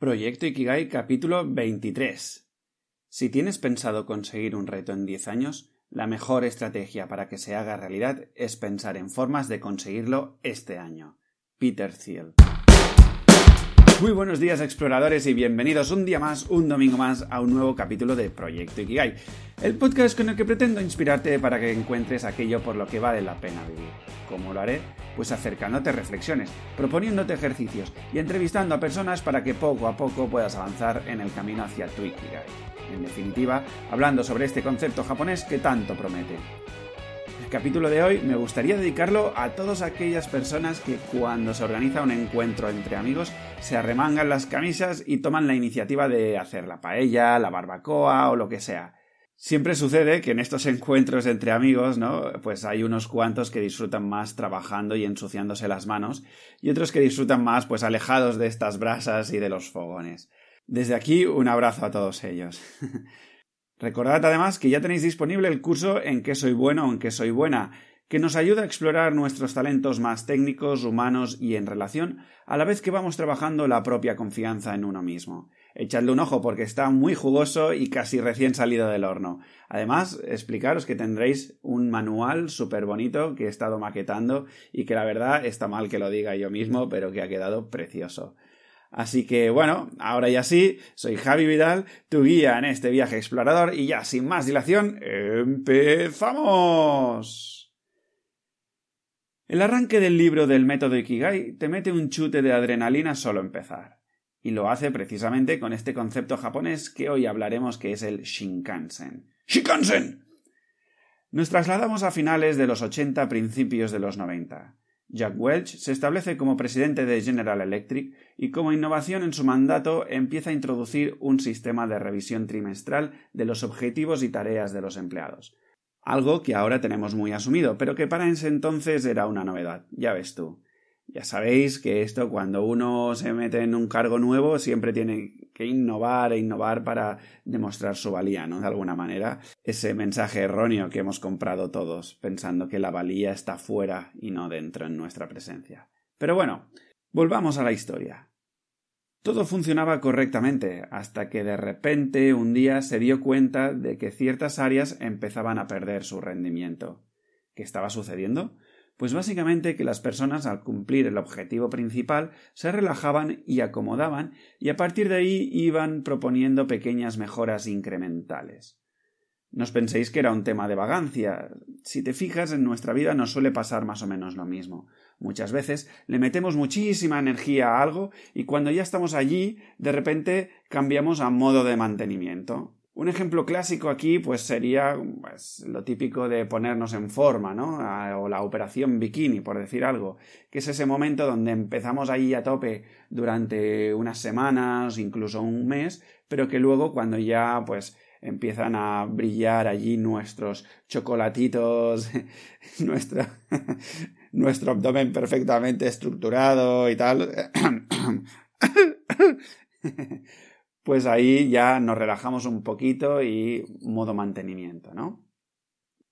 Proyecto Ikigai capítulo 23. Si tienes pensado conseguir un reto en 10 años, la mejor estrategia para que se haga realidad es pensar en formas de conseguirlo este año. Peter Thiel. Muy buenos días exploradores y bienvenidos un día más, un domingo más a un nuevo capítulo de Proyecto Ikigai, el podcast con el que pretendo inspirarte para que encuentres aquello por lo que vale la pena vivir. ¿Cómo lo haré? Pues acercándote reflexiones, proponiéndote ejercicios y entrevistando a personas para que poco a poco puedas avanzar en el camino hacia tu Ikigai. En definitiva, hablando sobre este concepto japonés que tanto promete. El capítulo de hoy me gustaría dedicarlo a todas aquellas personas que cuando se organiza un encuentro entre amigos se arremangan las camisas y toman la iniciativa de hacer la paella, la barbacoa o lo que sea. Siempre sucede que en estos encuentros entre amigos, ¿no? Pues hay unos cuantos que disfrutan más trabajando y ensuciándose las manos, y otros que disfrutan más, pues alejados de estas brasas y de los fogones. Desde aquí, un abrazo a todos ellos. Recordad además que ya tenéis disponible el curso En qué soy bueno o en qué soy buena, que nos ayuda a explorar nuestros talentos más técnicos, humanos y en relación, a la vez que vamos trabajando la propia confianza en uno mismo. Echadle un ojo porque está muy jugoso y casi recién salido del horno. Además, explicaros que tendréis un manual súper bonito que he estado maquetando y que la verdad está mal que lo diga yo mismo, pero que ha quedado precioso. Así que bueno, ahora ya sí, soy Javi Vidal, tu guía en este viaje explorador y ya sin más dilación, empezamos. El arranque del libro del método Ikigai te mete un chute de adrenalina solo empezar. Y lo hace precisamente con este concepto japonés que hoy hablaremos que es el Shinkansen. ¡Shinkansen! Nos trasladamos a finales de los 80, principios de los 90. Jack Welch se establece como presidente de General Electric y como innovación en su mandato empieza a introducir un sistema de revisión trimestral de los objetivos y tareas de los empleados algo que ahora tenemos muy asumido, pero que para ese entonces era una novedad, ya ves tú. Ya sabéis que esto cuando uno se mete en un cargo nuevo siempre tiene que innovar e innovar para demostrar su valía, ¿no? De alguna manera. Ese mensaje erróneo que hemos comprado todos, pensando que la valía está fuera y no dentro en nuestra presencia. Pero bueno, volvamos a la historia. Todo funcionaba correctamente hasta que de repente un día se dio cuenta de que ciertas áreas empezaban a perder su rendimiento. ¿Qué estaba sucediendo? Pues básicamente que las personas al cumplir el objetivo principal se relajaban y acomodaban y a partir de ahí iban proponiendo pequeñas mejoras incrementales. No os penséis que era un tema de vagancia. Si te fijas, en nuestra vida nos suele pasar más o menos lo mismo. Muchas veces le metemos muchísima energía a algo y cuando ya estamos allí, de repente cambiamos a modo de mantenimiento. Un ejemplo clásico aquí pues sería pues, lo típico de ponernos en forma, ¿no? O la operación bikini, por decir algo, que es ese momento donde empezamos ahí a tope durante unas semanas, incluso un mes, pero que luego cuando ya pues empiezan a brillar allí nuestros chocolatitos, nuestro, nuestro abdomen perfectamente estructurado y tal, pues ahí ya nos relajamos un poquito y modo mantenimiento, ¿no?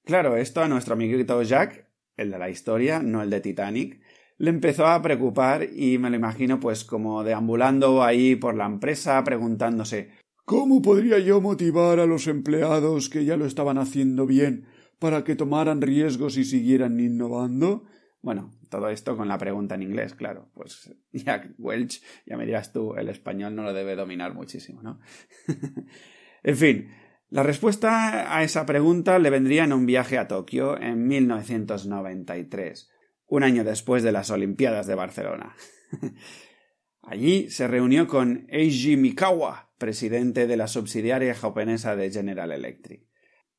Claro, esto a nuestro amiguito Jack, el de la historia, no el de Titanic, le empezó a preocupar y me lo imagino pues como deambulando ahí por la empresa preguntándose ¿Cómo podría yo motivar a los empleados que ya lo estaban haciendo bien para que tomaran riesgos y siguieran innovando? Bueno, todo esto con la pregunta en inglés, claro. Pues Jack Welch, ya me dirás tú, el español no lo debe dominar muchísimo, ¿no? en fin, la respuesta a esa pregunta le vendría en un viaje a Tokio en 1993, un año después de las Olimpiadas de Barcelona. Allí se reunió con Eiji Mikawa, presidente de la subsidiaria japonesa de General Electric.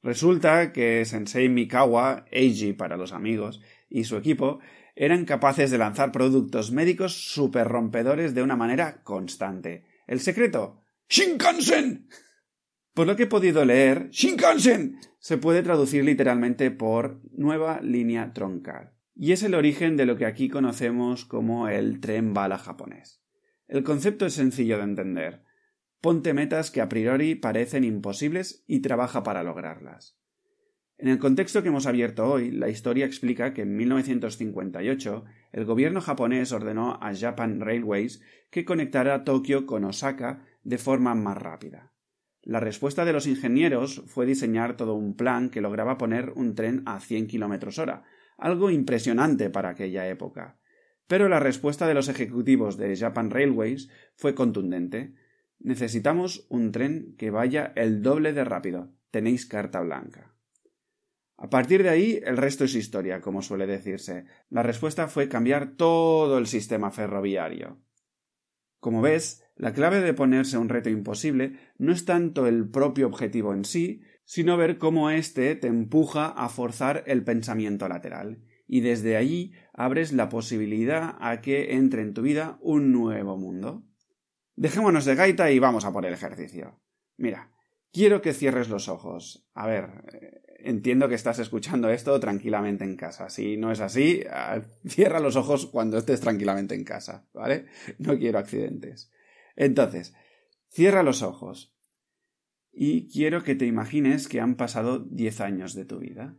Resulta que Sensei Mikawa, Eiji para los amigos, y su equipo eran capaces de lanzar productos médicos super rompedores de una manera constante. El secreto Shinkansen. Por lo que he podido leer, Shinkansen se puede traducir literalmente por nueva línea troncal, y es el origen de lo que aquí conocemos como el tren bala japonés. El concepto es sencillo de entender. Ponte metas que a priori parecen imposibles y trabaja para lograrlas. En el contexto que hemos abierto hoy, la historia explica que en 1958 el gobierno japonés ordenó a Japan Railways que conectara Tokio con Osaka de forma más rápida. La respuesta de los ingenieros fue diseñar todo un plan que lograba poner un tren a 100 km hora, algo impresionante para aquella época. Pero la respuesta de los ejecutivos de Japan Railways fue contundente. Necesitamos un tren que vaya el doble de rápido. Tenéis carta blanca. A partir de ahí, el resto es historia, como suele decirse. La respuesta fue cambiar todo el sistema ferroviario. Como ves, la clave de ponerse un reto imposible no es tanto el propio objetivo en sí, sino ver cómo éste te empuja a forzar el pensamiento lateral, y desde allí abres la posibilidad a que entre en tu vida un nuevo mundo. Dejémonos de gaita y vamos a por el ejercicio. Mira, quiero que cierres los ojos. A ver, entiendo que estás escuchando esto tranquilamente en casa. Si no es así, ah, cierra los ojos cuando estés tranquilamente en casa, ¿vale? No quiero accidentes. Entonces, cierra los ojos y quiero que te imagines que han pasado 10 años de tu vida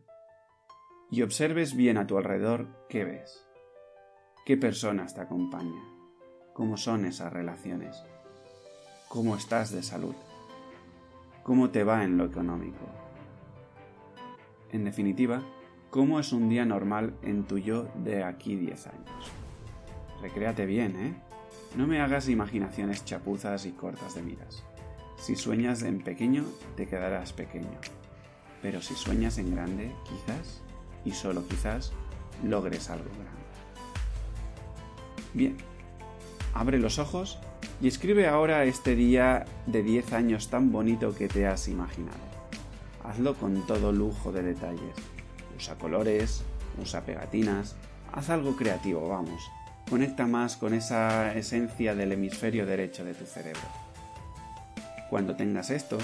y observes bien a tu alrededor qué ves, qué personas te acompañan, cómo son esas relaciones, cómo estás de salud, cómo te va en lo económico en definitiva, cómo es un día normal en tu yo de aquí 10 años. Recréate bien, ¿eh? No me hagas imaginaciones chapuzas y cortas de miras. Si sueñas en pequeño, te quedarás pequeño. Pero si sueñas en grande, quizás, y solo quizás, logres algo grande. Bien, abre los ojos y escribe ahora este día de 10 años tan bonito que te has imaginado hazlo con todo lujo de detalles. Usa colores, usa pegatinas, haz algo creativo, vamos. Conecta más con esa esencia del hemisferio derecho de tu cerebro. Cuando tengas esto,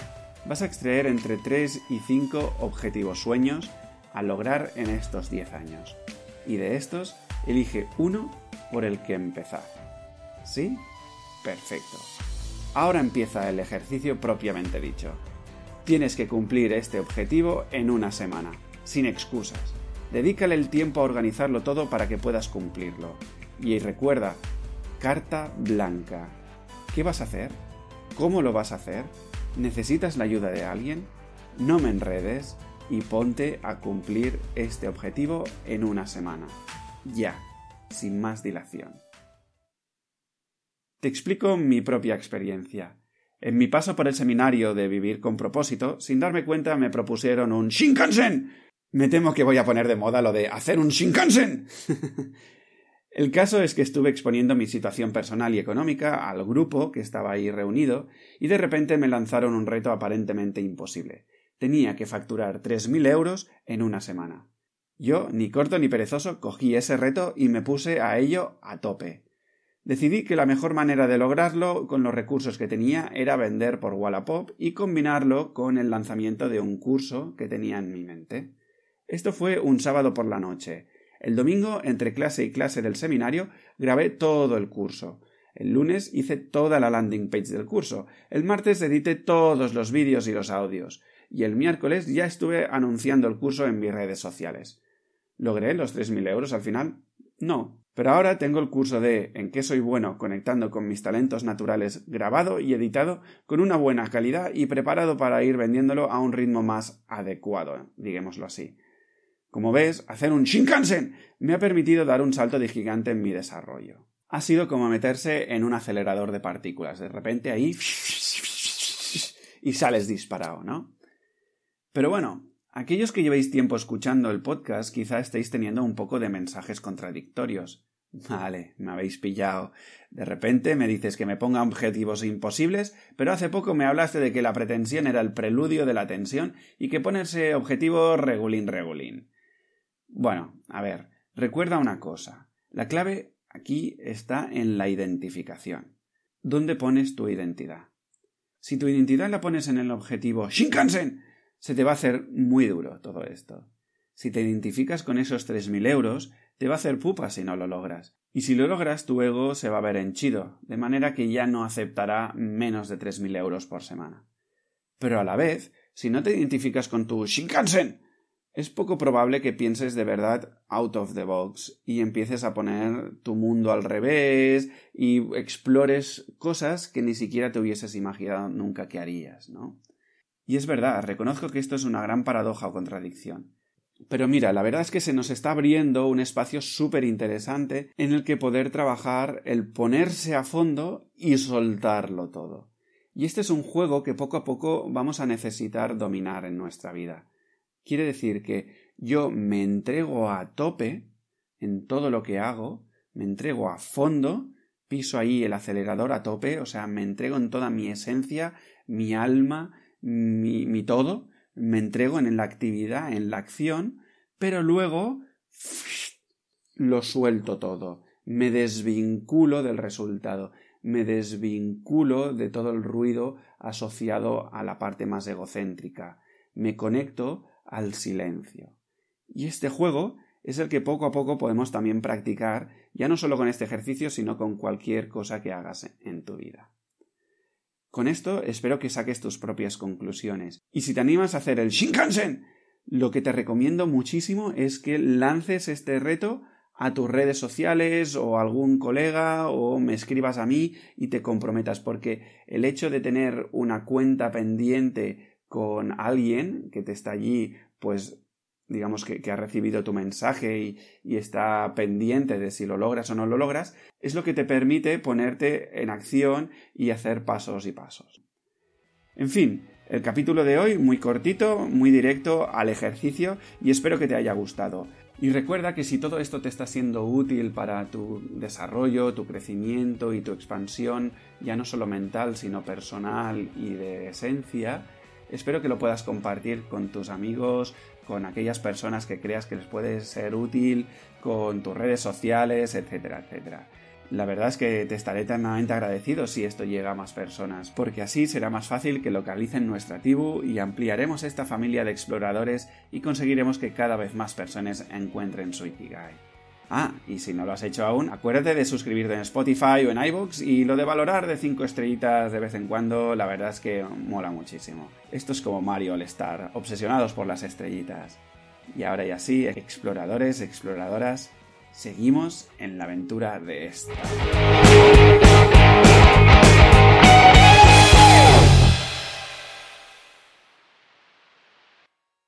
vas a extraer entre 3 y 5 objetivos sueños a lograr en estos 10 años. Y de estos, elige uno por el que empezar. ¿Sí? Perfecto. Ahora empieza el ejercicio propiamente dicho. Tienes que cumplir este objetivo en una semana, sin excusas. Dedícale el tiempo a organizarlo todo para que puedas cumplirlo. Y recuerda, carta blanca. ¿Qué vas a hacer? ¿Cómo lo vas a hacer? ¿Necesitas la ayuda de alguien? No me enredes y ponte a cumplir este objetivo en una semana. Ya, sin más dilación. Te explico mi propia experiencia. En mi paso por el seminario de Vivir con propósito, sin darme cuenta me propusieron un Shinkansen. Me temo que voy a poner de moda lo de hacer un Shinkansen. el caso es que estuve exponiendo mi situación personal y económica al grupo que estaba ahí reunido y de repente me lanzaron un reto aparentemente imposible. Tenía que facturar tres mil euros en una semana. Yo, ni corto ni perezoso, cogí ese reto y me puse a ello a tope. Decidí que la mejor manera de lograrlo con los recursos que tenía era vender por Wallapop y combinarlo con el lanzamiento de un curso que tenía en mi mente. Esto fue un sábado por la noche. El domingo, entre clase y clase del seminario, grabé todo el curso. El lunes hice toda la landing page del curso. El martes edité todos los vídeos y los audios. Y el miércoles ya estuve anunciando el curso en mis redes sociales. ¿Logré los tres mil euros al final? No, pero ahora tengo el curso de En qué soy bueno conectando con mis talentos naturales grabado y editado con una buena calidad y preparado para ir vendiéndolo a un ritmo más adecuado, digámoslo así. Como ves, hacer un Shinkansen me ha permitido dar un salto de gigante en mi desarrollo. Ha sido como meterse en un acelerador de partículas. De repente ahí y sales disparado, ¿no? Pero bueno, Aquellos que llevéis tiempo escuchando el podcast quizá estéis teniendo un poco de mensajes contradictorios. Vale, me habéis pillado. De repente me dices que me ponga objetivos imposibles, pero hace poco me hablaste de que la pretensión era el preludio de la tensión y que ponerse objetivo regulín regulín. Bueno, a ver, recuerda una cosa. La clave aquí está en la identificación. ¿Dónde pones tu identidad? Si tu identidad la pones en el objetivo Shinkansen, se te va a hacer muy duro todo esto. Si te identificas con esos tres mil euros, te va a hacer pupa si no lo logras. Y si lo logras, tu ego se va a ver henchido, de manera que ya no aceptará menos de tres mil euros por semana. Pero a la vez, si no te identificas con tu Shinkansen, es poco probable que pienses de verdad out of the box y empieces a poner tu mundo al revés y explores cosas que ni siquiera te hubieses imaginado nunca que harías, ¿no? Y es verdad, reconozco que esto es una gran paradoja o contradicción. Pero mira, la verdad es que se nos está abriendo un espacio súper interesante en el que poder trabajar el ponerse a fondo y soltarlo todo. Y este es un juego que poco a poco vamos a necesitar dominar en nuestra vida. Quiere decir que yo me entrego a tope en todo lo que hago, me entrego a fondo, piso ahí el acelerador a tope, o sea, me entrego en toda mi esencia, mi alma, mi, mi todo, me entrego en la actividad, en la acción, pero luego lo suelto todo, me desvinculo del resultado, me desvinculo de todo el ruido asociado a la parte más egocéntrica, me conecto al silencio. Y este juego es el que poco a poco podemos también practicar, ya no solo con este ejercicio, sino con cualquier cosa que hagas en tu vida. Con esto espero que saques tus propias conclusiones. Y si te animas a hacer el Shinkansen, lo que te recomiendo muchísimo es que lances este reto a tus redes sociales o a algún colega o me escribas a mí y te comprometas porque el hecho de tener una cuenta pendiente con alguien que te está allí pues digamos que, ha recibido tu mensaje y, está pendiente de si lo logras o no lo logras, es lo que te permite ponerte en acción y hacer pasos y pasos. En fin, el capítulo de hoy muy cortito, muy directo al ejercicio y espero que te haya gustado. Y recuerda que si todo esto te está siendo útil para tu desarrollo, tu crecimiento y tu expansión, ya no solo mental, sino personal y de esencia, espero que lo puedas compartir con tus amigos, con aquellas personas que creas que les puede ser útil, con tus redes sociales, etcétera, etcétera. La verdad es que te estaré eternamente agradecido si esto llega a más personas, porque así será más fácil que localicen nuestra tribu y ampliaremos esta familia de exploradores y conseguiremos que cada vez más personas encuentren su Ikigai. Ah, y si no lo has hecho aún, acuérdate de suscribirte en Spotify o en iVoox y lo de valorar de 5 estrellitas de vez en cuando, la verdad es que mola muchísimo. Esto es como Mario All Star, obsesionados por las estrellitas. Y ahora ya sí, exploradores, exploradoras, seguimos en la aventura de esta.